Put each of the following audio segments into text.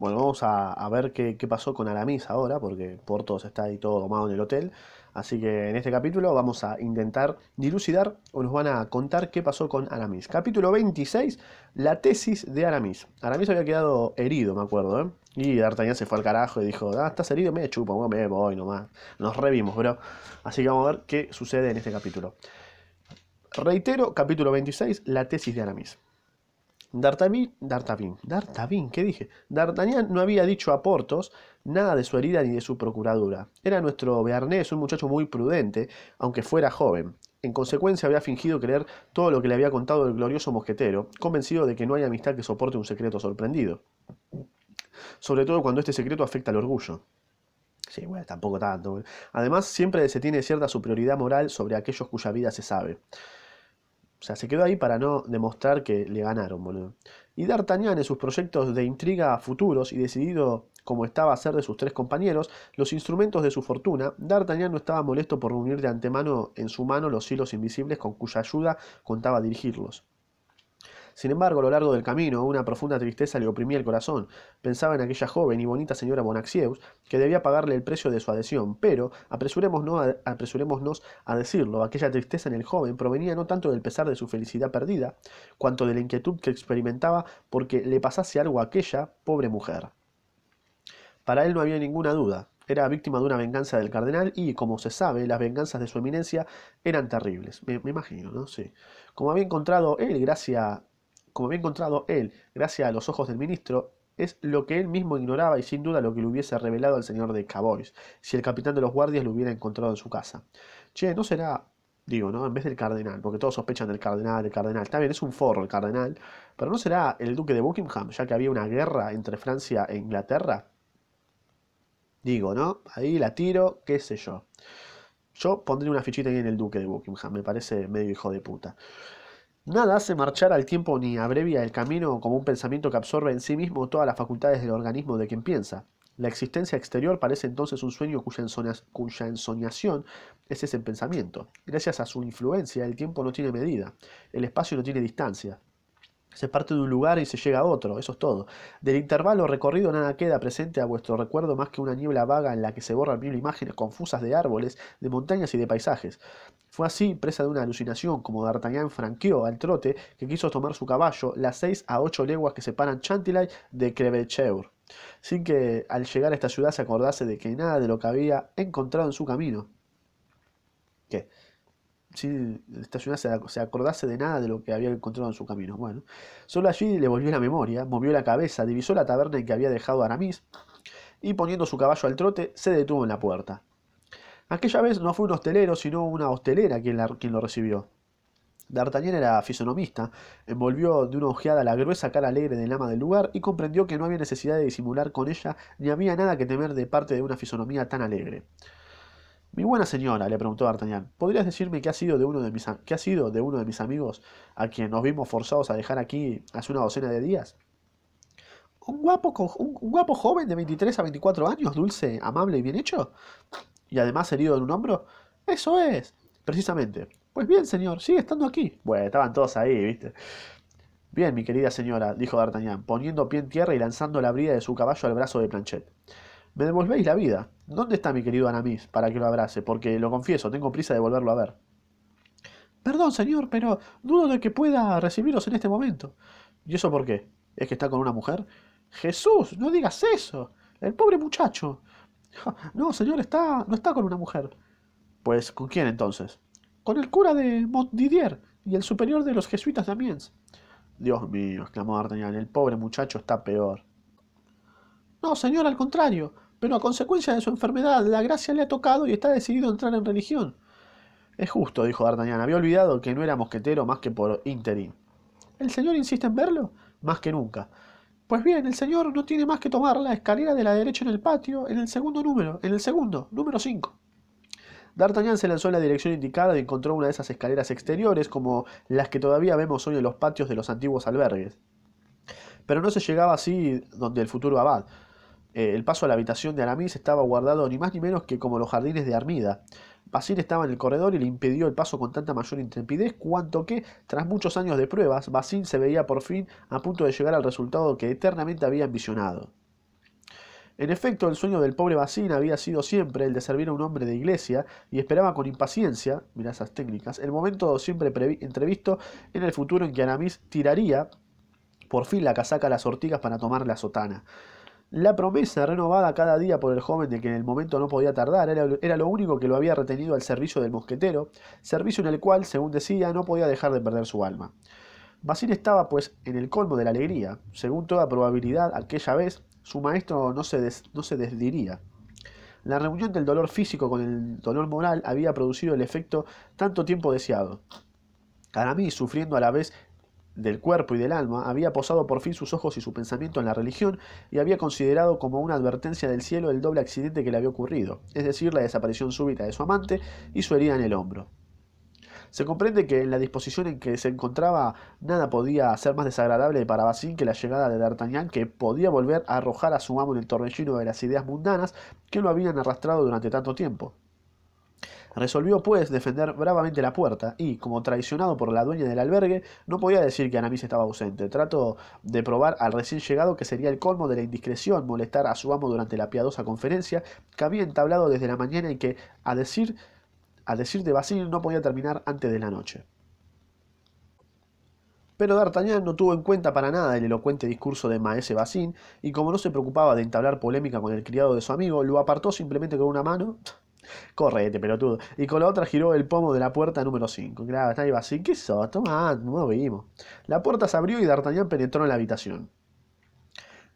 Bueno, vamos a, ver qué, pasó con Aramis ahora, porque Portos está ahí todo domado en el hotel. Así que en este capítulo vamos a intentar dilucidar o nos van a contar qué pasó con Aramis. Capítulo 26, la tesis de Aramis. Aramis había quedado herido, me acuerdo, ¿eh? Y D'Artagnan se fue al carajo y dijo, ah, estás herido, me chupo, me voy nomás. Nos revimos, bro. Así que vamos a ver qué sucede en este capítulo. Reitero, capítulo 26, la tesis de Aramis. D'Artagnan, D'Artagnan, ¿qué dije? D'Artagnan no había dicho a Portos nada de su herida ni de su procuradura. Era nuestro Bearnés, un muchacho muy prudente, aunque fuera joven. En consecuencia había fingido creer todo lo que le había contado el glorioso mosquetero, convencido de que no hay amistad que soporte un secreto sorprendido. Sobre todo cuando este secreto afecta al orgullo. Sí, bueno, tampoco tanto. Además, siempre se tiene cierta superioridad moral sobre aquellos cuya vida se sabe. O sea, se quedó ahí para no demostrar que le ganaron, boludo. Y D'Artagnan en sus proyectos de intriga futuros y decidido como estaba a ser de sus tres compañeros, los instrumentos de su fortuna, D'Artagnan no estaba molesto por reunir de antemano en su mano los hilos invisibles con cuya ayuda contaba dirigirlos. Sin embargo, a lo largo del camino, una profunda tristeza le oprimía el corazón. Pensaba en aquella joven y bonita señora Bonaxieus, que debía pagarle el precio de su adhesión, pero, apresurémonos a, apresurémonos a decirlo, aquella tristeza en el joven provenía no tanto del pesar de su felicidad perdida, cuanto de la inquietud que experimentaba porque le pasase algo a aquella pobre mujer. Para él no había ninguna duda. Era víctima de una venganza del cardenal y, como se sabe, las venganzas de su eminencia eran terribles. Me, me imagino, ¿no? Sí. Como había encontrado él, gracias como había encontrado él, gracias a los ojos del ministro, es lo que él mismo ignoraba y sin duda lo que le hubiese revelado al señor de Cavois, si el capitán de los guardias lo hubiera encontrado en su casa. Che, no será, digo, ¿no? En vez del cardenal, porque todos sospechan del cardenal, del cardenal. Está bien, es un forro el cardenal, pero no será el duque de Buckingham, ya que había una guerra entre Francia e Inglaterra. Digo, ¿no? Ahí la tiro, qué sé yo. Yo pondría una fichita ahí en el duque de Buckingham, me parece medio hijo de puta. Nada hace marchar al tiempo ni abrevia el camino como un pensamiento que absorbe en sí mismo todas las facultades del organismo de quien piensa. La existencia exterior parece entonces un sueño cuya, cuya ensoñación es ese pensamiento. Gracias a su influencia, el tiempo no tiene medida, el espacio no tiene distancia. Se parte de un lugar y se llega a otro, eso es todo. Del intervalo recorrido nada queda presente a vuestro recuerdo más que una niebla vaga en la que se borran mil imágenes confusas de árboles, de montañas y de paisajes. Fue así, presa de una alucinación, como D'Artagnan franqueó al trote que quiso tomar su caballo las seis a ocho leguas que separan Chantilly de Crevecheur, sin que al llegar a esta ciudad se acordase de que nada de lo que había encontrado en su camino. ¿Qué? Si esta ciudad se, acordase de nada de lo que había encontrado en su camino. Bueno, solo allí le volvió la memoria, movió la cabeza, divisó la taberna en que había dejado Aramis y poniendo su caballo al trote, se detuvo en la puerta. Aquella vez no fue un hostelero, sino una hostelera quien, quien lo recibió. D'Artagnan era fisonomista, envolvió de una ojeada la gruesa cara alegre del ama del lugar y comprendió que no había necesidad de disimular con ella, ni había nada que temer de parte de una fisonomía tan alegre. Mi buena señora, le preguntó D'Artagnan, ¿podrías decirme qué ha, sido de uno de mis, qué ha sido de uno de mis amigos a quien nos vimos forzados a dejar aquí hace una docena de días? ¿Un guapo, un guapo joven de 23 a 24 años, dulce, amable y bien hecho? ¿Y además herido en un hombro? Eso es, precisamente. Pues bien, señor, sigue estando aquí. Bueno, estaban todos ahí, ¿viste? Bien, mi querida señora, dijo D'Artagnan, poniendo pie en tierra y lanzando la brida de su caballo al brazo de Planchet. Me devolvéis la vida. ¿Dónde está mi querido Anamis para que lo abrace? Porque lo confieso, tengo prisa de volverlo a ver. Perdón, señor, pero dudo de que pueda recibiros en este momento. ¿Y eso por qué? ¿Es que está con una mujer? Jesús, no digas eso. El pobre muchacho. No, señor, está, no está con una mujer. Pues, ¿con quién entonces? Con el cura de Montdidier y el superior de los jesuitas de Amiens. Dios mío, exclamó D'Artagnan, el pobre muchacho está peor. No, señor, al contrario, pero a consecuencia de su enfermedad, la gracia le ha tocado y está decidido a entrar en religión. Es justo, dijo D'Artagnan, había olvidado que no era mosquetero más que por interín. ¿El señor insiste en verlo? Más que nunca. Pues bien, el señor no tiene más que tomar la escalera de la derecha en el patio, en el segundo número, en el segundo, número 5. D'Artagnan se lanzó en la dirección indicada y encontró una de esas escaleras exteriores como las que todavía vemos hoy en los patios de los antiguos albergues. Pero no se llegaba así donde el futuro abad. Eh, el paso a la habitación de Aramis estaba guardado ni más ni menos que como los jardines de Armida. Basil estaba en el corredor y le impidió el paso con tanta mayor intrepidez cuanto que, tras muchos años de pruebas, Basil se veía por fin a punto de llegar al resultado que eternamente había ambicionado. En efecto, el sueño del pobre Bacín había sido siempre el de servir a un hombre de iglesia y esperaba con impaciencia, mira esas técnicas, el momento siempre entrevisto en el futuro en que Aramis tiraría por fin la casaca a las ortigas para tomar la sotana. La promesa renovada cada día por el joven de que en el momento no podía tardar era, lo único que lo había retenido al servicio del mosquetero, servicio en el cual, según decía, no podía dejar de perder su alma. Basín estaba, pues, en el colmo de la alegría. Según toda probabilidad, aquella vez su maestro no se, no se desdiría. La reunión del dolor físico con el dolor moral había producido el efecto tanto tiempo deseado. Aramis, sufriendo a la vez del cuerpo y del alma, había posado por fin sus ojos y su pensamiento en la religión y había considerado como una advertencia del cielo el doble accidente que le había ocurrido, es decir, la desaparición súbita de su amante y su herida en el hombro. Se comprende que en la disposición en que se encontraba nada podía ser más desagradable para Basín que la llegada de D'Artagnan, que podía volver a arrojar a su amo en el torbellino de las ideas mundanas que lo habían arrastrado durante tanto tiempo. Resolvió, pues, defender bravamente la puerta y, como traicionado por la dueña del albergue, no podía decir que Anamis estaba ausente. Trató de probar al recién llegado que sería el colmo de la indiscreción molestar a su amo durante la piadosa conferencia que había entablado desde la mañana y que, a decir, a decir de Basil, no podía terminar antes de la noche. Pero D'Artagnan no tuvo en cuenta para nada el elocuente discurso de Maese Bassin, y como no se preocupaba de entablar polémica con el criado de su amigo, lo apartó simplemente con una mano Correte, pelotudo. Y con la otra giró el pomo de la puerta número 5. Claro, está ahí así. ¿Qué? Toma, no vimos. La puerta se abrió y D'Artagnan penetró en la habitación.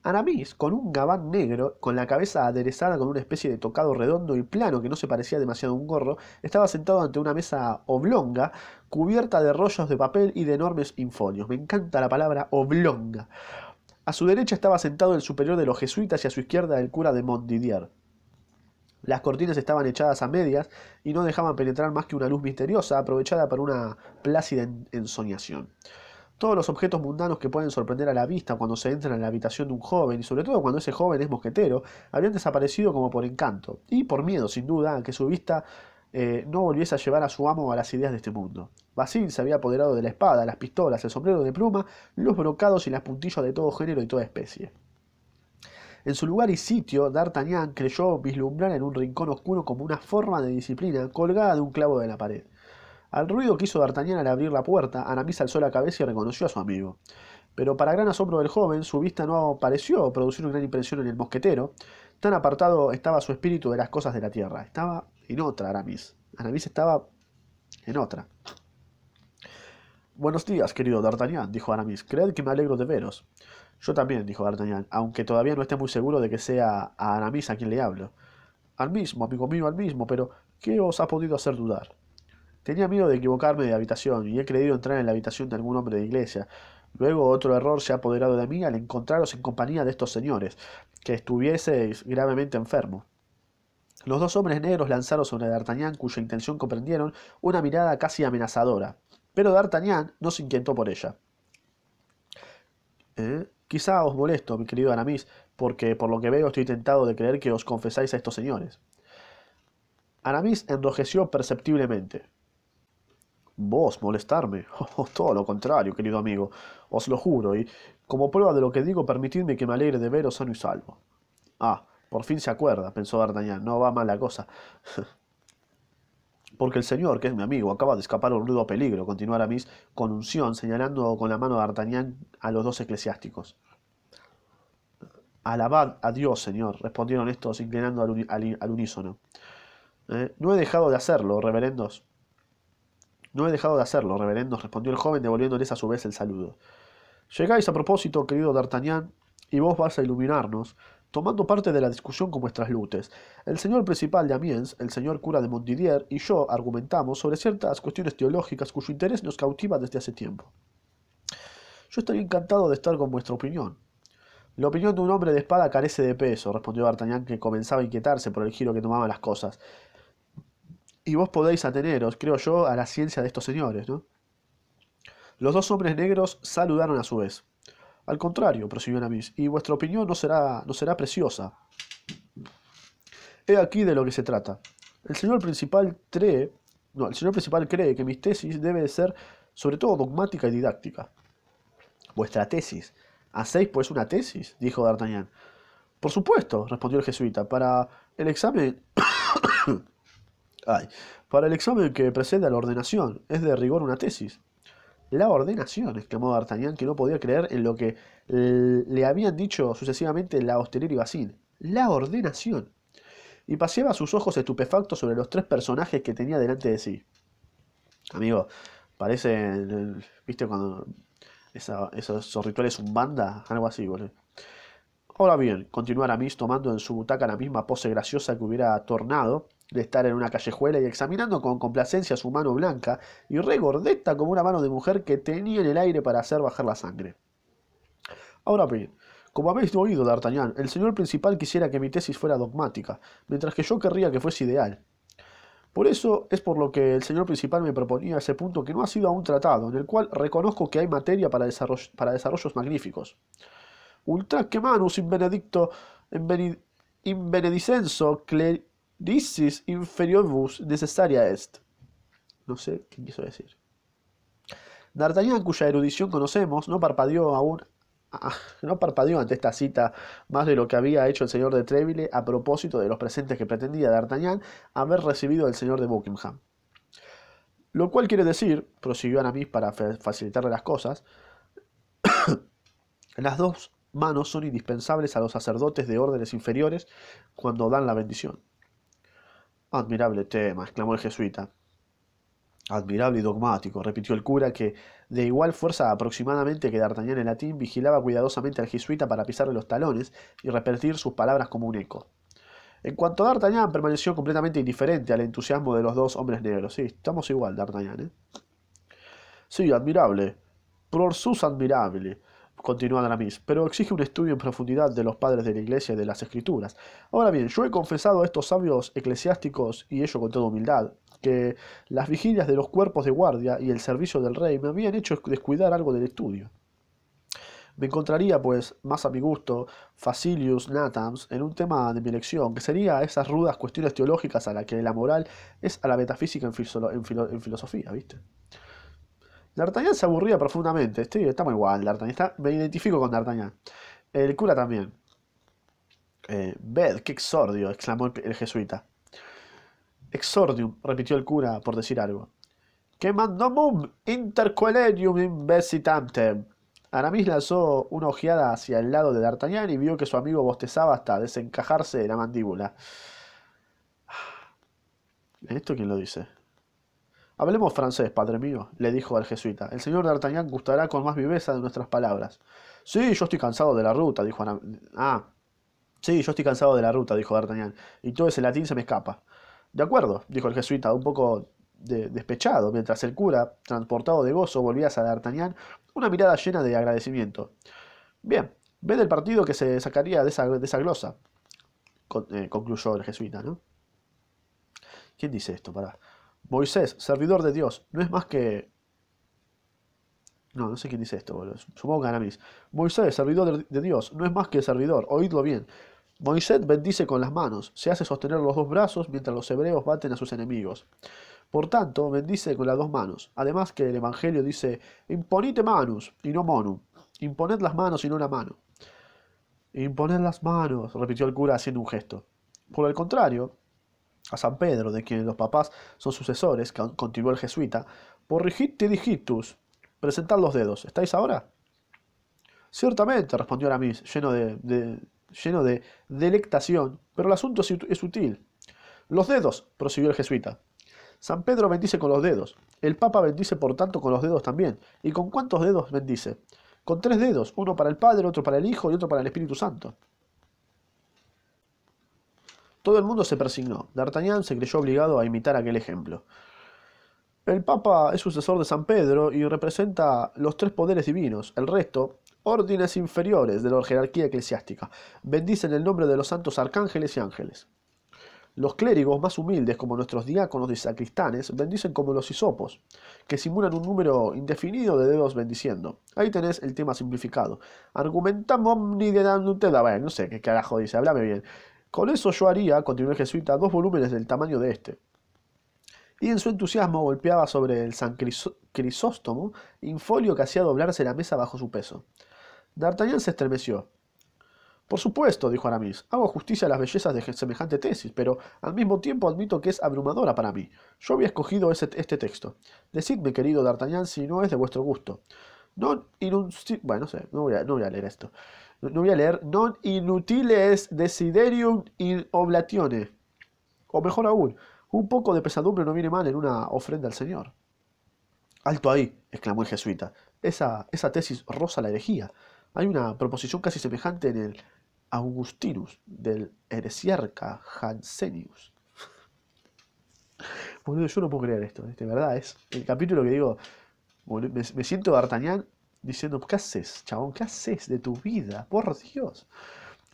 Aramis, con un gabán negro, con la cabeza aderezada con una especie de tocado redondo y plano que no se parecía demasiado a un gorro, estaba sentado ante una mesa oblonga, cubierta de rollos de papel y de enormes infolios. Me encanta la palabra oblonga. A su derecha estaba sentado el superior de los jesuitas y a su izquierda el cura de Montdidier. Las cortinas estaban echadas a medias y no dejaban penetrar más que una luz misteriosa, aprovechada para una plácida ensoñación. Todos los objetos mundanos que pueden sorprender a la vista cuando se entra en la habitación de un joven, y sobre todo cuando ese joven es mosquetero, habían desaparecido como por encanto, y por miedo, sin duda, a que su vista eh, no volviese a llevar a su amo a las ideas de este mundo. Basil se había apoderado de la espada, las pistolas, el sombrero de pluma, los brocados y las puntillas de todo género y toda especie. En su lugar y sitio, D'Artagnan creyó vislumbrar en un rincón oscuro como una forma de disciplina colgada de un clavo de la pared. Al ruido que hizo D'Artagnan al abrir la puerta, Aramis alzó la cabeza y reconoció a su amigo. Pero para gran asombro del joven, su vista no pareció producir una gran impresión en el mosquetero. Tan apartado estaba su espíritu de las cosas de la tierra. Estaba en otra, Aramis. Aramis estaba en otra. Buenos días, querido D'Artagnan, dijo Aramis. Creed que me alegro de veros. Yo también, dijo D'Artagnan, aunque todavía no esté muy seguro de que sea a Aramis a quien le hablo. Al mismo, amigo mío, al mismo, pero ¿qué os ha podido hacer dudar? Tenía miedo de equivocarme de habitación y he creído entrar en la habitación de algún hombre de iglesia. Luego otro error se ha apoderado de mí al encontraros en compañía de estos señores, que estuvieseis gravemente enfermo. Los dos hombres negros lanzaron sobre D'Artagnan, cuya intención comprendieron, una mirada casi amenazadora. Pero D'Artagnan no se inquietó por ella. ¿Eh? Quizá os molesto, mi querido Aramis, porque por lo que veo estoy tentado de creer que os confesáis a estos señores. Aramis enrojeció perceptiblemente. ¿Vos molestarme? Oh, todo lo contrario, querido amigo, os lo juro, y como prueba de lo que digo, permitidme que me alegre de veros sano y salvo. Ah, por fin se acuerda, pensó D'Artagnan, no va mal la cosa. Porque el señor, que es mi amigo, acaba de escapar a un rudo peligro, continuó Aramis con unción, señalando con la mano de D'Artagnan a los dos eclesiásticos. Alabad a Dios, señor, respondieron estos inclinando al, unísono. ¿Eh? no he dejado de hacerlo, reverendos. No he dejado de hacerlo, reverendos, respondió el joven, devolviéndoles a su vez el saludo. Llegáis a propósito, querido D'Artagnan, y vos vas a iluminarnos, tomando parte de la discusión con vuestras lutes. El señor principal de Amiens, el señor cura de Montdidier y yo argumentamos sobre ciertas cuestiones teológicas cuyo interés nos cautiva desde hace tiempo. Yo estaría encantado de estar con vuestra opinión. La opinión de un hombre de espada carece de peso, respondió D'Artagnan, que comenzaba a inquietarse por el giro que tomaban las cosas. Y vos podéis ateneros, creo yo, a la ciencia de estos señores, ¿no? Los dos hombres negros saludaron a su vez. Al contrario, prosiguió Namis, y vuestra opinión no será, no será preciosa. He aquí de lo que se trata. El señor principal cree, no, el señor principal cree que mi tesis debe ser sobre todo dogmática y didáctica. Vuestra tesis. ¿Hacéis pues una tesis? dijo D'Artagnan. Por supuesto, respondió el jesuita, para el examen... Ay, para el examen que precede a la ordenación, es de rigor una tesis. La ordenación, exclamó D'Artagnan, que no podía creer en lo que le habían dicho sucesivamente la hostelera y Basile. La ordenación. Y paseaba sus ojos estupefactos sobre los tres personajes que tenía delante de sí. Amigo, parece, viste, cuando esos rituales banda, algo así, boludo. Ahora bien, continuó Aramis tomando en su butaca la misma pose graciosa que hubiera tornado de estar en una callejuela y examinando con complacencia su mano blanca y regordeta como una mano de mujer que tenía en el aire para hacer bajar la sangre. Ahora bien, como habéis oído, D'Artagnan, el señor principal quisiera que mi tesis fuera dogmática, mientras que yo querría que fuese ideal. Por eso es por lo que el señor principal me proponía ese punto que no ha sido aún tratado, en el cual reconozco que hay materia para, desarrollos magníficos. Ultra que manus in benedicto in benedicenso clericis inferioribus necessaria est. No sé qué quiso decir. D'Artagnan, cuya erudición conocemos, no parpadeó aún Ah, no parpadeó ante esta cita más de lo que había hecho el señor de Treville a propósito de los presentes que pretendía D'Artagnan haber recibido del señor de Buckingham. Lo cual quiere decir, prosiguió Aramis para facilitarle las cosas, las dos manos son indispensables a los sacerdotes de órdenes inferiores cuando dan la bendición. Admirable tema, exclamó el jesuita. Admirable y dogmático, repitió el cura, que, de igual fuerza aproximadamente que D'Artagnan en latín, vigilaba cuidadosamente al jesuita para pisarle los talones y repetir sus palabras como un eco. En cuanto a D'Artagnan, permaneció completamente indiferente al entusiasmo de los dos hombres negros. Sí, estamos igual, D'Artagnan, ¿eh? Sí, admirable. Por sus admirable, continuó Aramis, pero exige un estudio en profundidad de los padres de la Iglesia y de las Escrituras. Ahora bien, yo he confesado a estos sabios eclesiásticos, y ello con toda humildad, que las vigilias de los cuerpos de guardia y el servicio del rey me habían hecho descuidar algo del estudio. Me encontraría, pues, más a mi gusto, Facilius Natams en un tema de mi elección, que sería esas rudas cuestiones teológicas a las que la moral es a la metafísica en, filosofía, ¿viste? D'Artagnan se aburría profundamente. Estoy, estamos igual, D'Artagnan. me identifico con D'Artagnan. El cura también. Eh, Ved, qué exordio, exclamó el jesuita. Exordium, repitió el cura por decir algo. Que mandomum intercoelerium imbecitantem. Aramis lanzó una ojeada hacia el lado de D'Artagnan y vio que su amigo bostezaba hasta desencajarse de la mandíbula. ¿Esto quién lo dice? Hablemos francés, padre mío, le dijo al jesuita. El señor D'Artagnan gustará con más viveza de nuestras palabras. Sí, yo estoy cansado de la ruta, dijo Aramis. Ah, sí, yo estoy cansado de la ruta, dijo D'Artagnan, y todo ese latín se me escapa. De acuerdo, dijo el jesuita, un poco despechado, mientras el cura, transportado de gozo, volvía a D'Artagnan una mirada llena de agradecimiento. Bien, ve del partido que se sacaría de esa, de esa glosa, eh, concluyó el jesuita, ¿no? ¿Quién dice esto? Para. Moisés, servidor de Dios, no es más que... No, no sé quién dice esto, boludo. Supongo que Aramis. Moisés, servidor de Dios, no es más que servidor, oídlo bien. Moisés bendice con las manos, se hace sostener los dos brazos mientras los hebreos baten a sus enemigos. Por tanto, bendice con las dos manos. Además que el Evangelio dice, imponite manus y no monum. Imponed las manos y no la mano. Imponed las manos, repitió el cura haciendo un gesto. Por el contrario, a San Pedro, de quien los papás son sucesores, continuó el jesuita, por rigite digitus, presentad los dedos. ¿Estáis ahora? Ciertamente, respondió Aramis, lleno de, lleno de delectación, pero el asunto es sutil. Los dedos, prosiguió el jesuita. San Pedro bendice con los dedos. El Papa bendice por tanto con los dedos también. ¿Y con cuántos dedos bendice? Con tres dedos, uno para el Padre, otro para el Hijo y otro para el Espíritu Santo. Todo el mundo se persignó. D'Artagnan se creyó obligado a imitar aquel ejemplo. El Papa es sucesor de San Pedro y representa los tres poderes divinos. El resto, órdenes inferiores de la jerarquía eclesiástica, bendicen el nombre de los santos arcángeles y ángeles. Los clérigos más humildes, como nuestros diáconos y sacristanes, bendicen como los hisopos, que simulan un número indefinido de dedos bendiciendo. Ahí tenés el tema simplificado. Argumentamos ni de no sé qué carajo dice, háblame bien. Con eso yo haría, continuó el jesuita, dos volúmenes del tamaño de este. Y en su entusiasmo golpeaba sobre el San Por supuesto, dijo Aramis, hago justicia a las bellezas de semejante tesis, pero al mismo tiempo admito que es abrumadora para mí. Yo había escogido ese, este texto. Decidme, querido D'Artagnan, si no es de vuestro gusto. Non bueno, no sé, no no voy a leer esto. No, voy a leer non inutiles desiderium in oblatione. O mejor aún, un poco de pesadumbre no viene mal en una ofrenda al Señor. Alto ahí, exclamó el jesuita. Esa, esa tesis rosa la herejía. Hay una proposición casi semejante en el Augustinus del Heresiarca Hansenius. Boludo, yo no puedo creer esto, de verdad, es el capítulo que digo, me, siento D'Artagnan diciendo, ¿qué haces, chabón? ¿Qué haces de tu vida? Por Dios.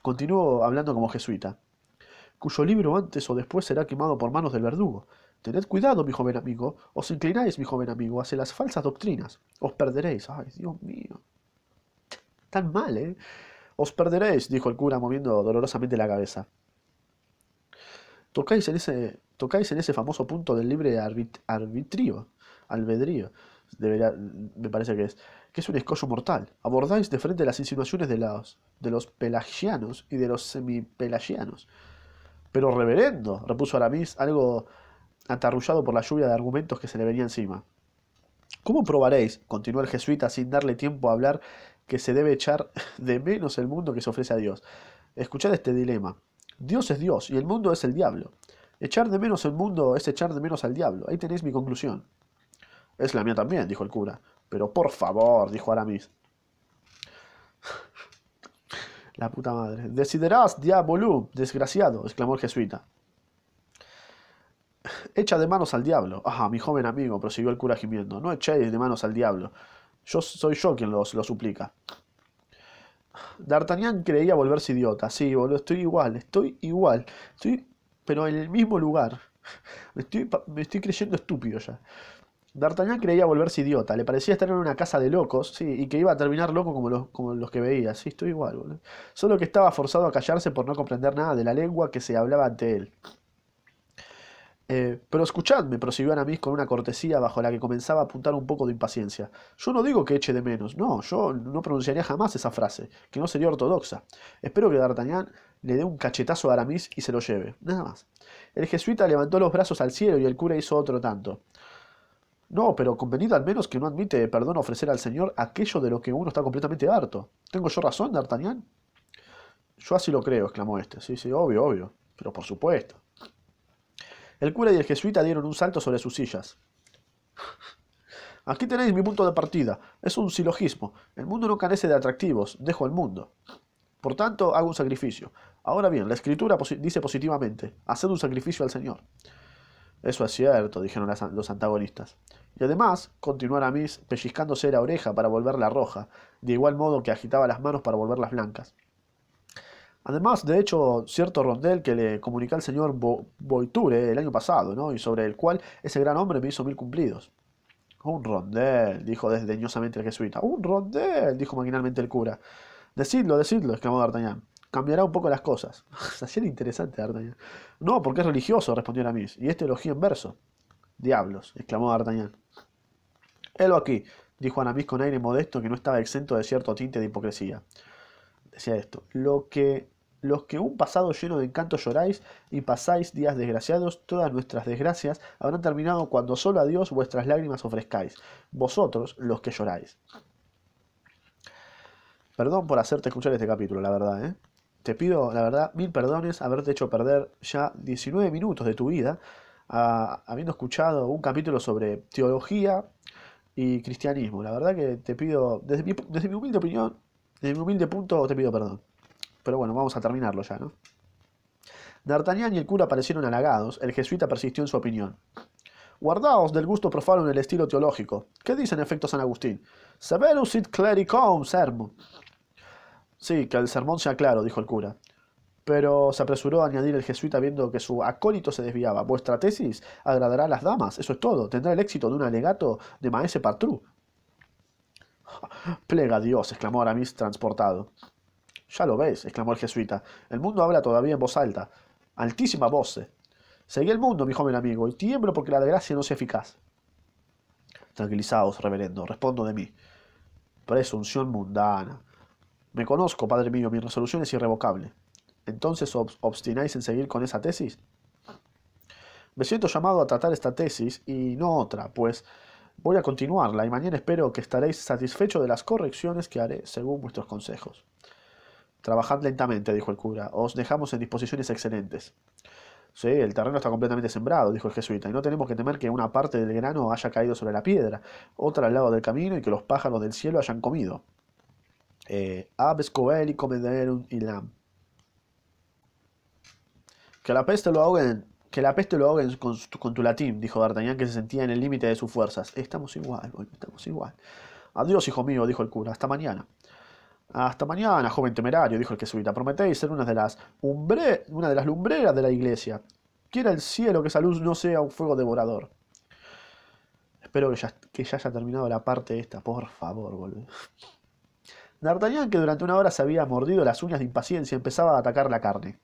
Continúo hablando como jesuita, cuyo libro antes o después será quemado por manos del verdugo. Tened cuidado, mi joven amigo, os inclináis, mi joven amigo, hacia las falsas doctrinas. Os perderéis. Ay, Dios mío. Tan mal, ¿eh? Os perderéis, dijo el cura moviendo dolorosamente la cabeza. Tocáis en ese, tocáis en ese famoso punto del libre arbitrio, albedrío, me parece que es, que es un escollo mortal. Abordáis de frente las insinuaciones de los, de los pelagianos y de los semipelagianos. Pero reverendo, repuso Aramis, algo atarrullado por la lluvia de argumentos que se le venía encima. ¿Cómo probaréis, continuó el jesuita sin darle tiempo a hablar, que se debe echar de menos el mundo que se ofrece a Dios. Escuchad este dilema. Dios es Dios y el mundo es el diablo. Echar de menos el mundo es echar de menos al diablo. Ahí tenéis mi conclusión. Es la mía también, dijo el cura. Pero por favor, dijo Aramis. La puta madre. Deciderás, diablo, desgraciado, exclamó el jesuita. Echa de manos al diablo. Ah, mi joven amigo, prosiguió el cura gimiendo. No echéis de manos al diablo. Yo soy yo quien lo, suplica. D'Artagnan creía volverse idiota. Sí, boludo, estoy igual, estoy igual. Estoy, pero en el mismo lugar. Me estoy, me estoy creyendo estúpido ya. D'Artagnan creía volverse idiota. Le parecía estar en una casa de locos, sí, y que iba a terminar loco como los, como los que veía. Sí, estoy igual, boludo. Solo que estaba forzado a callarse por no comprender nada de la lengua que se hablaba ante él. Eh, pero escuchadme, prosiguió Aramis con una cortesía bajo la que comenzaba a apuntar un poco de impaciencia. Yo no digo que eche de menos, no, yo no pronunciaría jamás esa frase, que no sería ortodoxa. Espero que D'Artagnan le dé un cachetazo a Aramis y se lo lleve, nada más. El jesuita levantó los brazos al cielo y el cura hizo otro tanto. No, pero convenido al menos que no admite perdón ofrecer al Señor aquello de lo que uno está completamente harto. ¿Tengo yo razón, D'Artagnan? Yo así lo creo, exclamó este. Sí, sí, obvio, obvio. Pero por supuesto. El cura y el jesuita dieron un salto sobre sus sillas. Aquí tenéis mi punto de partida. Es un silogismo. El mundo no carece de atractivos. Dejo el mundo. Por tanto, hago un sacrificio. Ahora bien, la escritura dice positivamente, haced un sacrificio al Señor. Eso es cierto, dijeron los antagonistas. Y además, continuó Aramis pellizcándose la oreja para volverla roja, de igual modo que agitaba las manos para volverlas blancas. Además, de hecho, cierto rondel que le comunicó al señor Boiture el año pasado, ¿no? y sobre el cual ese gran hombre me hizo mil cumplidos. Un rondel, dijo desdeñosamente el jesuita. Un rondel, dijo maquinalmente el cura. Decidlo, decidlo, exclamó D'Artagnan. Cambiará un poco las cosas. Así interesante, D'Artagnan. No, porque es religioso, respondió Aramis, y este elogio en verso. Diablos, exclamó D'Artagnan. Helo aquí, dijo Aramis con aire modesto que no estaba exento de cierto tinte de hipocresía decía esto, lo que, los que un pasado lleno de encanto lloráis y pasáis días desgraciados, todas nuestras desgracias habrán terminado cuando solo a Dios vuestras lágrimas ofrezcáis, vosotros los que lloráis. Perdón por hacerte escuchar este capítulo, la verdad, ¿eh? Te pido, la verdad, mil perdones haberte hecho perder ya 19 minutos de tu vida habiendo escuchado un capítulo sobre teología y cristianismo. La verdad que te pido, desde mi, desde mi humilde opinión, de mi humilde punto te pido perdón. Pero bueno, vamos a terminarlo ya, ¿no? D'Artagnan y el cura parecieron halagados. El jesuita persistió en su opinión. Guardaos del gusto profano en el estilo teológico. ¿Qué dice en efecto San Agustín? Severus it clericum sermon. Sí, que el sermón sea claro, dijo el cura. Pero se apresuró a añadir el jesuita viendo que su acólito se desviaba. Vuestra tesis agradará a las damas, eso es todo. Tendrá el éxito de un alegato de maese Partru. Plega a Dios, exclamó Aramis transportado. Ya lo ves, exclamó el jesuita. El mundo habla todavía en voz alta. Altísima voz. Seguí el mundo, mi joven amigo, y tiemblo porque la desgracia no sea eficaz. Tranquilizaos, reverendo, respondo de mí. Presunción mundana. Me conozco, padre mío, mi resolución es irrevocable. ¿Entonces obstináis en seguir con esa tesis? Me siento llamado a tratar esta tesis y no otra, pues voy a continuarla y mañana espero que estaréis satisfechos de las correcciones que haré según vuestros consejos. Trabajad lentamente, dijo el cura, os dejamos en disposiciones excelentes. Sí, el terreno está completamente sembrado, dijo el jesuita, y no tenemos que temer que una parte del grano haya caído sobre la piedra, otra al lado del camino y que los pájaros del cielo hayan comido. Eh, ilam. Que la peste lo ahoguen, que la peste lo ahoguen con, tu latín, dijo D'Artagnan, que se sentía en el límite de sus fuerzas. Estamos igual, estamos igual. Adiós, hijo mío, dijo el cura, hasta mañana. Hasta mañana, joven temerario, dijo el jesuita. Prometéis ser una de las, una de las lumbreras de la iglesia. Quiera el cielo que esa luz no sea un fuego devorador. Espero que ya, que ya haya terminado la parte esta, por favor, boludo. D'Artagnan, que durante una hora se había mordido las uñas de impaciencia, empezaba a atacar la carne.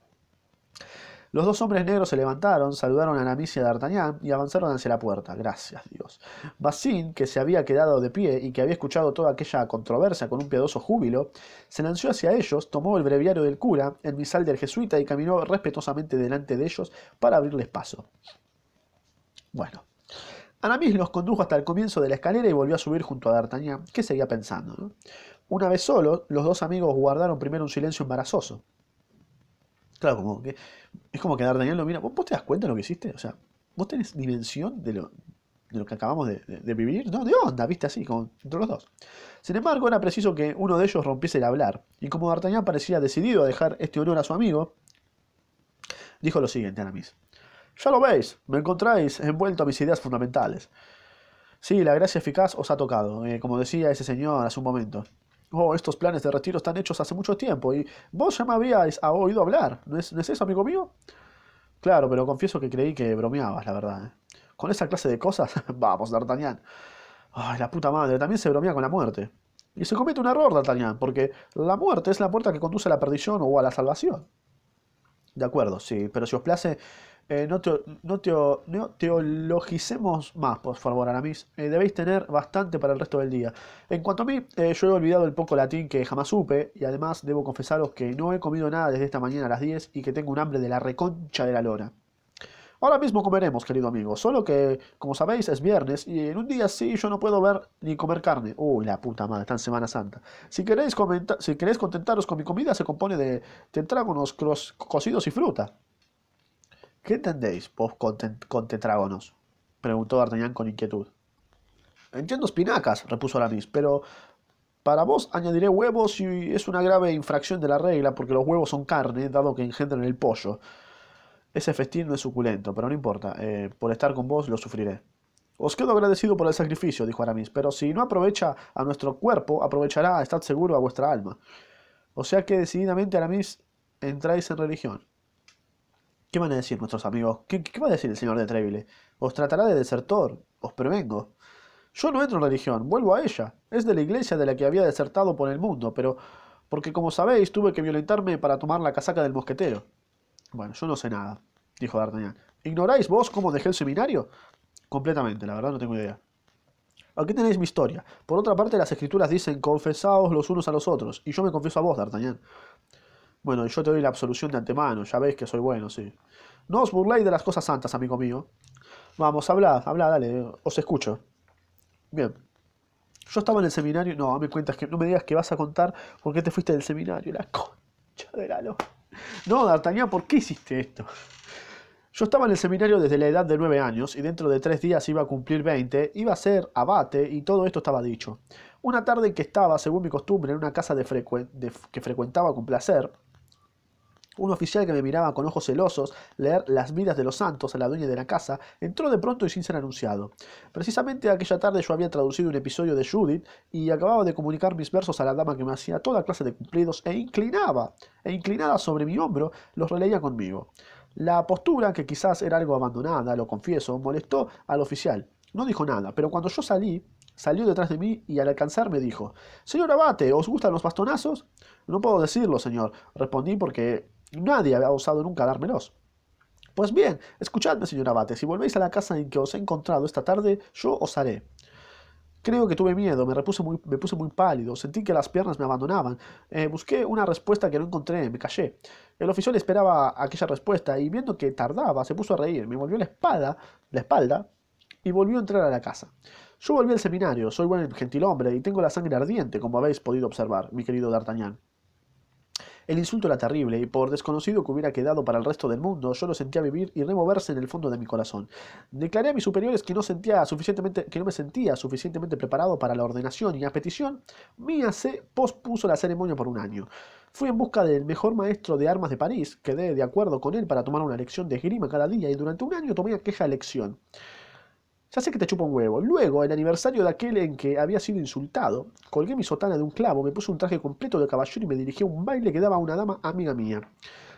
Los dos hombres negros se levantaron, saludaron a la misia de D'Artagnan y avanzaron hacia la puerta. Gracias, Dios. Bassin, que se había quedado de pie y que había escuchado toda aquella controversia con un piadoso júbilo, se lanzó hacia ellos, tomó el breviario del cura, el misal del jesuita y caminó respetuosamente delante de ellos para abrirles paso. Bueno. Aramis los condujo hasta el comienzo de la escalera y volvió a subir junto a D'Artagnan, que seguía pensando. Una vez solo, los dos amigos guardaron primero un silencio embarazoso. Claro, como que es como que D'Artagnan lo mira. ¿Vos, te das cuenta de lo que hiciste? O sea, ¿vos tenés dimensión de lo, de lo que acabamos de, vivir? No, de onda, viste así, como entre los dos. Sin embargo, era preciso que uno de ellos rompiese el hablar. Y como D'Artagnan parecía decidido a dejar este honor a su amigo, dijo lo siguiente Aramis. Ya lo veis, me encontráis envuelto a mis ideas fundamentales. Sí, la gracia eficaz os ha tocado, eh, como decía ese señor hace un momento. Oh, estos planes de retiro están hechos hace mucho tiempo y vos ya me habíais oído hablar. ¿No es, eso, amigo mío? Claro, pero confieso que creí que bromeabas, la verdad. ¿eh? Con esa clase de cosas, vamos, D'Artagnan. Ay, la puta madre, también se bromea con la muerte. Y se comete un error, D'Artagnan, porque la muerte es la puerta que conduce a la perdición o a la salvación. De acuerdo, sí, pero si os place, eh, no, no, teologicemos más, por favor, Aramis. Eh, debéis tener bastante para el resto del día. En cuanto a mí, eh, yo he olvidado el poco latín que jamás supe, y además debo confesaros que no he comido nada desde esta mañana a las 10 y que tengo un hambre de la reconcha de la lora. Ahora mismo comeremos, querido amigo, solo que, como sabéis, es viernes y en un día sí yo no puedo ver ni comer carne. Uy, la puta madre, en Semana Santa. Si queréis, si queréis contentaros con mi comida, se compone de tetrágonos cocidos y fruta. ¿Qué entendéis vos con, tetrágonos? preguntó D'Artagnan con inquietud. Entiendo espinacas, repuso Aramis, pero para vos añadiré huevos y es una grave infracción de la regla porque los huevos son carne, dado que engendran el pollo. Ese festín no es suculento, pero no importa, eh, por estar con vos lo sufriré. Os quedo agradecido por el sacrificio, dijo Aramis, pero si no aprovecha a nuestro cuerpo, aprovechará, estad seguro, a vuestra alma. O sea que decididamente, Aramis, entráis en religión. ¿Qué van a decir nuestros amigos? ¿Qué, va a decir el señor de Treville? ¿Os tratará de desertor? Os prevengo. Yo no entro en religión, vuelvo a ella. Es de la iglesia de la que había desertado por el mundo, pero porque como sabéis tuve que violentarme para tomar la casaca del mosquetero. Bueno, yo no sé nada, dijo D'Artagnan. ¿Ignoráis vos cómo dejé el seminario? Completamente, la verdad no tengo idea. Aquí tenéis mi historia. Por otra parte, las escrituras dicen confesaos los unos a los otros, y yo me confieso a vos, D'Artagnan. Bueno, yo te doy la absolución de antemano, ya veis que soy bueno, sí. No os burléis de las cosas santas, amigo mío. Vamos, habla, habla, dale, os escucho. Bien. Yo estaba en el seminario, no, me cuentas que no me digas que vas a contar por qué te fuiste del seminario, la concha de la loca. No, D'Artagnan, ¿por qué hiciste esto? Yo estaba en el seminario desde la edad de nueve años y dentro de tres días iba a cumplir veinte, iba a ser abate y todo esto estaba dicho. Una tarde que estaba, según mi costumbre, en una casa que frecuentaba con placer, un oficial que me miraba con ojos celosos leer las vidas de los santos a la dueña de la casa entró de pronto y sin ser anunciado. Precisamente aquella tarde yo había traducido un episodio de Judith y acababa de comunicar mis versos a la dama que me hacía toda clase de cumplidos e inclinaba, e inclinada sobre mi hombro, los releía conmigo. La postura, que quizás era algo abandonada, lo confieso, molestó al oficial. No dijo nada, pero cuando yo salí, salió detrás de mí y al alcanzarme dijo Señor Abate, ¿os gustan los bastonazos? No puedo decirlo, señor, respondí porque Nadie había osado nunca dármelos. Pues bien, escuchadme, señor abate, si volvéis a la casa en que os he encontrado esta tarde, yo os haré. Creo que tuve miedo, me, puse muy pálido, sentí que las piernas me abandonaban. Eh, busqué una respuesta que no encontré, me callé. El oficial esperaba aquella respuesta y viendo que tardaba, se puso a reír, me volvió la espalda, la espalda y volvió a entrar a la casa. Yo volví al seminario, soy buen gentilhombre y tengo la sangre ardiente, como habéis podido observar, mi querido D'Artagnan. El insulto era terrible, y por desconocido que hubiera quedado para el resto del mundo, yo lo sentía vivir y removerse en el fondo de mi corazón. Declaré a mis superiores que no, sentía suficientemente, que no me sentía suficientemente preparado para la ordenación y a petición mía se pospuso la ceremonia por un año. Fui en busca del mejor maestro de armas de París, quedé de acuerdo con él para tomar una lección de esgrima cada día y durante un año tomé aquella lección. Ya sé que te chupa un huevo. Luego, el aniversario de aquel en que había sido insultado, colgué mi sotana de un clavo, me puse un traje completo de caballero y me dirigí a un baile que daba una dama amiga mía,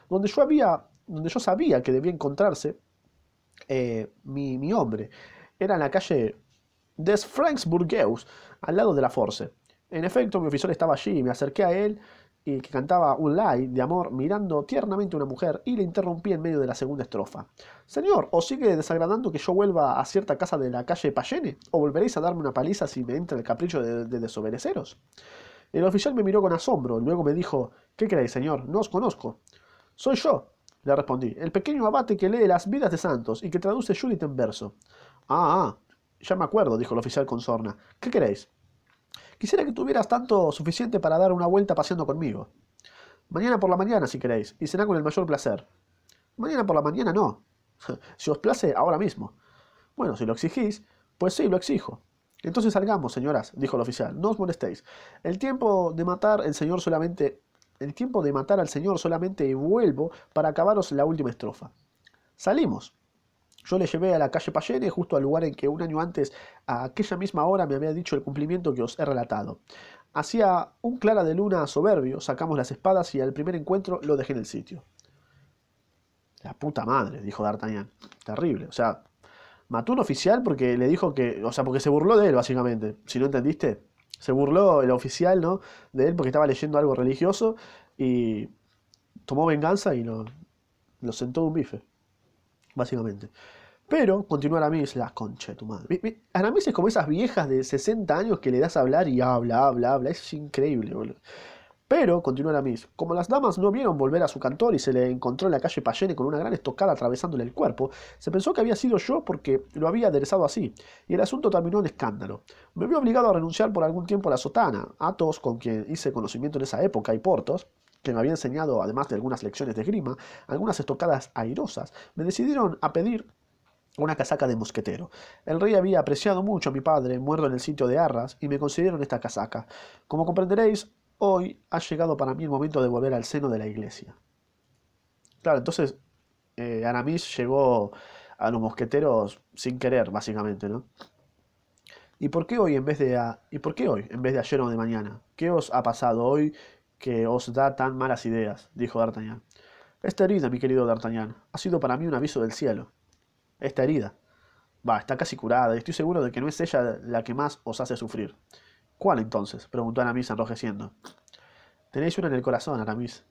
donde yo había, donde yo sabía que debía encontrarse eh, mi, mi, hombre. Era en la calle des Franks-Burgeus, al lado de la Force. En efecto, mi oficial estaba allí y me acerqué a él y que cantaba un lay de amor mirando tiernamente a una mujer y le interrumpí en medio de la segunda estrofa. Señor, ¿os sigue desagradando que yo vuelva a cierta casa de la calle Payene? ¿O volveréis a darme una paliza si me entra el capricho de, de desobedeceros? El oficial me miró con asombro, luego me dijo, ¿qué queréis, señor? No os conozco. Soy yo, le respondí, el pequeño abate que lee las vidas de santos y que traduce Judith en verso. Ah, ah, ya me acuerdo, dijo el oficial con sorna. ¿Qué queréis? Quisiera que tuvieras tanto suficiente para dar una vuelta paseando conmigo. Mañana por la mañana, si queréis, y será con el mayor placer. Mañana por la mañana no. si os place, ahora mismo. Bueno, si lo exigís, pues sí, lo exijo. Entonces salgamos, señoras, dijo el oficial. No os molestéis. El tiempo de matar el señor solamente. El tiempo de matar al señor solamente vuelvo para acabaros la última estrofa. Salimos. Yo le llevé a la calle Payene, justo al lugar en que un año antes, a aquella misma hora, me había dicho el cumplimiento que os he relatado. Hacía un clara de luna soberbio, sacamos las espadas y al primer encuentro lo dejé en el sitio. La puta madre, dijo D'Artagnan. Terrible. O sea, mató un oficial porque le dijo que. O sea, porque se burló de él, básicamente. Si no entendiste. Se burló el oficial, ¿no? De él porque estaba leyendo algo religioso y tomó venganza y lo, lo sentó de un bife. Básicamente. Pero, continúa Aramis, la concha de tu madre. Aramis es como esas viejas de 60 años que le das a hablar y habla, habla, habla. Es increíble, boludo. Pero, continúa Aramis, como las damas no vieron volver a su cantor y se le encontró en la calle Payene con una gran estocada atravesándole el cuerpo, se pensó que había sido yo porque lo había aderezado así, y el asunto terminó en escándalo. Me vi obligado a renunciar por algún tiempo a la sotana. Athos, con quien hice conocimiento en esa época, y Portos, que me había enseñado, además de algunas lecciones de grima, algunas estocadas airosas, me decidieron a pedir una casaca de mosquetero. El rey había apreciado mucho a mi padre, muerto en el sitio de Arras, y me concedieron esta casaca. Como comprenderéis, hoy ha llegado para mí el momento de volver al seno de la iglesia. Claro, entonces eh, Aramis llegó a los mosqueteros sin querer, básicamente, ¿no? ¿Y por qué hoy en vez de ¿Y por qué hoy en vez de ayer o de mañana? ¿Qué os ha pasado hoy que os da tan malas ideas? dijo D'Artagnan. Esta herida, mi querido D'Artagnan, ha sido para mí un aviso del cielo esta herida. Va, está casi curada y estoy seguro de que no es ella la que más os hace sufrir. ¿Cuál entonces? preguntó Aramis enrojeciendo. Tenéis una en el corazón, Aramis.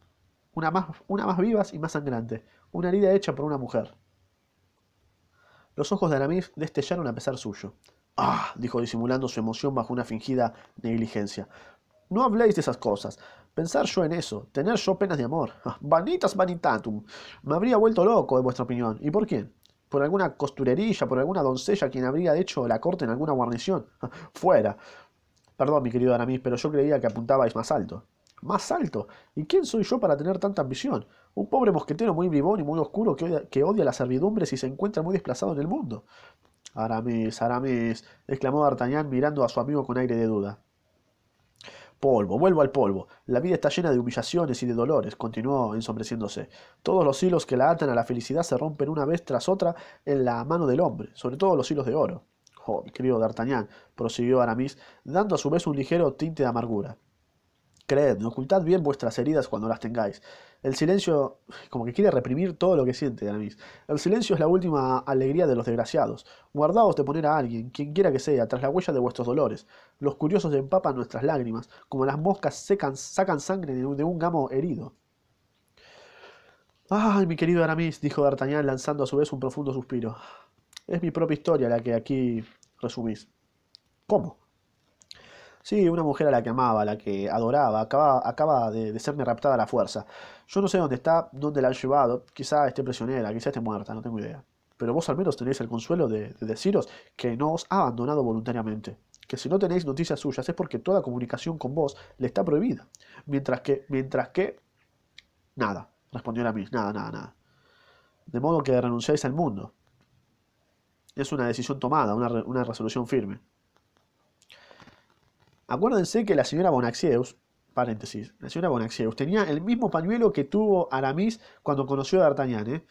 Una más, una más viva y más sangrante. Una herida hecha por una mujer. Los ojos de Aramis destellaron a pesar suyo. Ah, dijo disimulando su emoción bajo una fingida negligencia. No habléis de esas cosas. Pensar yo en eso, tener yo penas de amor. Ah, vanitas vanitatum. Me habría vuelto loco, en vuestra opinión. ¿Y por quién? por alguna costurerilla, por alguna doncella quien habría hecho la corte en alguna guarnición. Fuera. Perdón, mi querido Aramis, pero yo creía que apuntabais más alto. ¿Más alto? ¿Y quién soy yo para tener tanta ambición? Un pobre mosquetero muy bribón y muy oscuro que odia, que odia las servidumbres y se encuentra muy desplazado en el mundo. Aramis, Aramis, exclamó D'Artagnan mirando a su amigo con aire de duda. Polvo, vuelvo al polvo. La vida está llena de humillaciones y de dolores, continuó ensombreciéndose. Todos los hilos que la atan a la felicidad se rompen una vez tras otra en la mano del hombre, sobre todo los hilos de oro. Oh, mi querido D'Artagnan, prosiguió Aramis, dando a su vez un ligero tinte de amargura. Creedme, ocultad bien vuestras heridas cuando las tengáis. El silencio, como que quiere reprimir todo lo que siente Aramis. El silencio es la última alegría de los desgraciados. Guardaos de poner a alguien, quien quiera que sea, tras la huella de vuestros dolores. Los curiosos empapan nuestras lágrimas, como las moscas secan, sacan sangre de un gamo herido. Ay, mi querido Aramis, dijo D'Artagnan lanzando a su vez un profundo suspiro. Es mi propia historia la que aquí resumís. ¿Cómo? Sí, una mujer a la que amaba, a la que adoraba, acaba, acaba de, serme raptada a la fuerza. Yo no sé dónde está, dónde la han llevado, quizá esté prisionera, quizá esté muerta, no tengo idea. Pero vos al menos tenéis el consuelo de, de deciros que no os ha abandonado voluntariamente. Que si no tenéis noticias suyas es porque toda comunicación con vos le está prohibida. Mientras que, mientras que... Nada, respondió Aramis, nada, nada, nada. De modo que renunciáis al mundo. Es una decisión tomada, una, una resolución firme. Acuérdense que la señora Bonaxieus, paréntesis, la señora Bonaxieus tenía el mismo pañuelo que tuvo Aramis cuando conoció a D'Artagnan, ¿eh?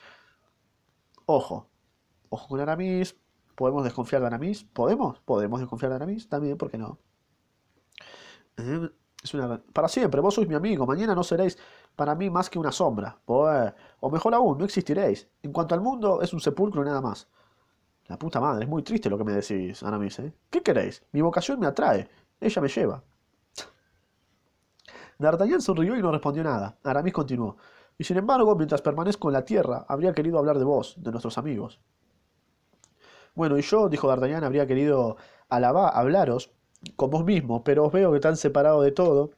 Ojo, ojo con Aramis, ¿podemos desconfiar de Aramis? ¿Podemos? Podemos desconfiar de Aramis, también, ¿por qué no? Eh, Es una... Para siempre, vos sois mi amigo, mañana no seréis para mí más que una sombra. O mejor aún, no existiréis. En cuanto al mundo, es un sepulcro y nada más. La puta madre, es muy triste lo que me decís, Aramis, ¿eh? ¿Qué queréis? Mi vocación me atrae. Ella me lleva. D'Artagnan sonrió y no respondió nada. Aramis continuó. Y sin embargo, mientras permanezco en la tierra, habría querido hablar de vos, de nuestros amigos. Bueno, y yo, dijo D'Artagnan, habría querido alabar, hablaros con vos mismo, pero os veo que tan separado de todo.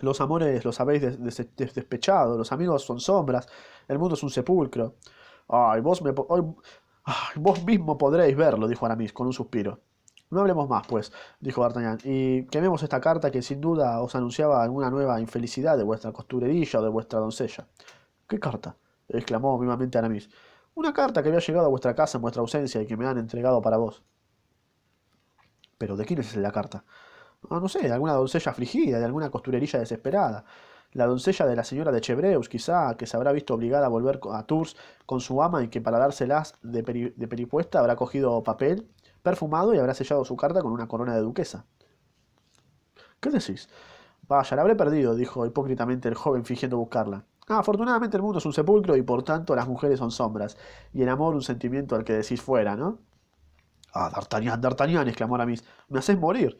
Los amores los habéis des- des- des- despechado, los amigos son sombras, el mundo es un sepulcro. Ay, vos, me, ay, vos mismo podréis verlo, dijo Aramis con un suspiro. No hablemos más, pues, dijo D'Artagnan, y quememos esta carta que sin duda os anunciaba alguna nueva infelicidad de vuestra costurerilla o de vuestra doncella. ¿Qué carta? exclamó vivamente Aramis. Una carta que había llegado a vuestra casa en vuestra ausencia y que me han entregado para vos. ¿Pero de quién es la carta? Ah, no sé, de alguna doncella afligida, de alguna costurerilla desesperada. La doncella de la señora de Chevreus, quizá, que se habrá visto obligada a volver a Tours con su ama y que para dárselas de peripuesta habrá cogido papel perfumado y habrá sellado su carta con una corona de duquesa. ¿Qué decís? Vaya, la habré perdido, dijo hipócritamente el joven fingiendo buscarla. Ah, afortunadamente el mundo es un sepulcro y por tanto las mujeres son sombras, y el amor un sentimiento al que decís fuera, ¿no? Ah, D'Artagnan, D'Artagnan, exclamó Aramis, me hacés morir.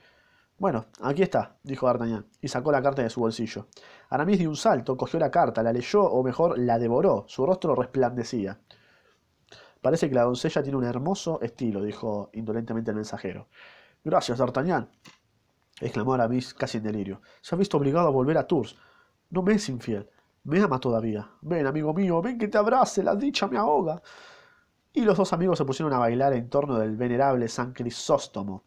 Bueno, aquí está, dijo D'Artagnan, y sacó la carta de su bolsillo. Aramis dio un salto, cogió la carta, la leyó, o mejor, la devoró. Su rostro resplandecía. Parece que la doncella tiene un hermoso estilo, dijo indolentemente el mensajero. Gracias, D'Artagnan, exclamó Aramis casi en delirio. Se ha visto obligado a volver a Tours. No me es infiel, me ama todavía. Ven, amigo mío, ven que te abrace, la dicha me ahoga. Y los dos amigos se pusieron a bailar en torno del venerable San Crisóstomo,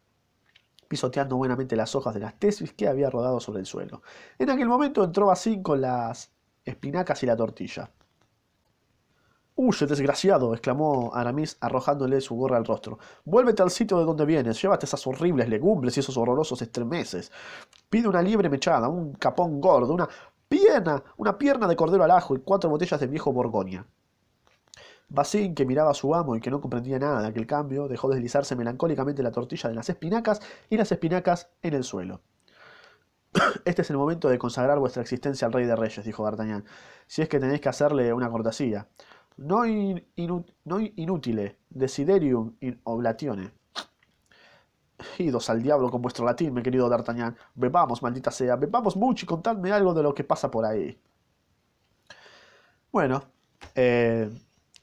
pisoteando buenamente las hojas de las tesis que había rodado sobre el suelo. En aquel momento entró Basín con las espinacas y la tortilla. Huye, desgraciado, exclamó Aramis arrojándole su gorra al rostro. Vuélvete al sitio de donde vienes, llévate esas horribles legumbres y esos horrorosos estremeces. Pide una liebre mechada, un capón gordo, una pierna, una pierna de cordero al ajo y cuatro botellas de viejo Borgoña. Basín, que miraba a su amo y que no comprendía nada de aquel cambio, dejó deslizarse melancólicamente la tortilla de las espinacas y las espinacas en el suelo. Este es el momento de consagrar vuestra existencia al rey de reyes, dijo D'Artagnan, si es que tenéis que hacerle una cortesía. No, in- inu- no inútile, desiderium in oblatione. Idos al diablo con vuestro latín, mi querido D'Artagnan. Bebamos, maldita sea, bebamos mucho y contadme algo de lo que pasa por ahí. Bueno, eh,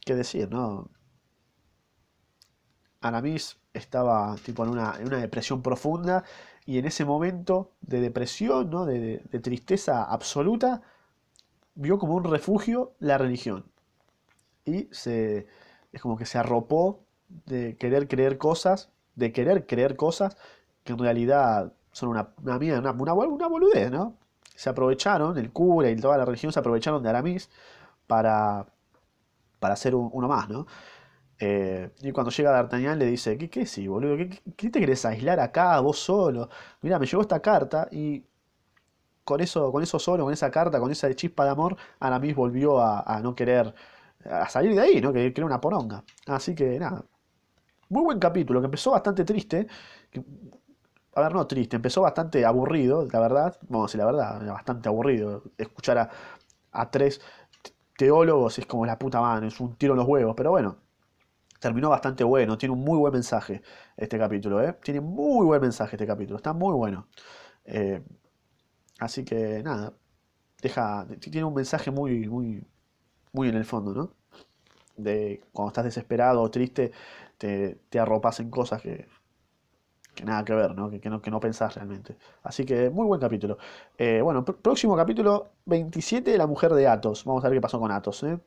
qué decir, ¿no? Aramis estaba tipo en una, depresión profunda y en ese momento de depresión, ¿no? de tristeza absoluta, vio como un refugio la religión. Y se, es como que se arropó de querer creer cosas, de querer creer cosas que en realidad son una, una una, una, una boludez, ¿no? Se aprovecharon, el cura y toda la religión se aprovecharon de Aramis para, para hacer un- uno más, ¿no? Eh, y cuando llega D'Artagnan le dice, ¿qué, qué sí, boludo? ¿Qué, qué- te querés aislar acá, vos solo? Mira, me llegó esta carta y con eso, con eso solo, con esa carta, con esa chispa de amor, Aramis volvió a no querer, a salir de ahí, ¿no? Que que era una poronga. Así que nada. Muy buen capítulo, que empezó bastante triste. a ver, no triste, empezó bastante aburrido, la verdad. A decir la verdad, bastante aburrido. Escuchar a, a tres teólogos es como la puta mano, es un tiro en los huevos, pero bueno. Terminó bastante bueno, tiene un muy buen mensaje este capítulo, ¿eh? Tiene muy buen mensaje este capítulo, está muy bueno. Eh, así que nada, deja, tiene un mensaje muy, muy, muy en el fondo, ¿no? De cuando estás desesperado o triste, te, te arropas en cosas que, nada que ver, ¿no? Que, no, que no pensás realmente. Así que muy buen capítulo. Eh, bueno, próximo capítulo 27, La mujer de Atos. Vamos a ver qué pasó con Atos. ¿eh?